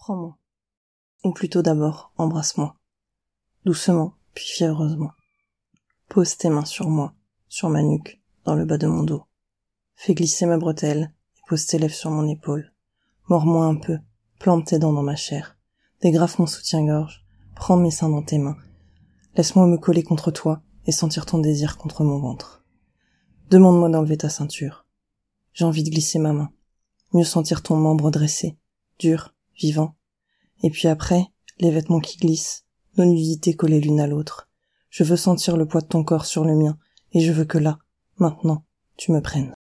Prends-moi. Ou plutôt d'abord, embrasse-moi. Doucement, puis fiévreusement. Pose tes mains sur moi, sur ma nuque, dans le bas de mon dos. Fais glisser ma bretelle et pose tes lèvres sur mon épaule. Mords-moi un peu, plante tes dents dans ma chair. Dégrafe mon soutien-gorge, prends mes seins dans tes mains. Laisse-moi me coller contre toi et sentir ton désir contre mon ventre. Demande-moi d'enlever ta ceinture. J'ai envie de glisser ma main, mieux sentir ton membre dressé, dur, vivant. Et puis après, les vêtements qui glissent, nos nudités collées l'une à l'autre. Je veux sentir le poids de ton corps sur le mien, et je veux que là, maintenant, tu me prennes.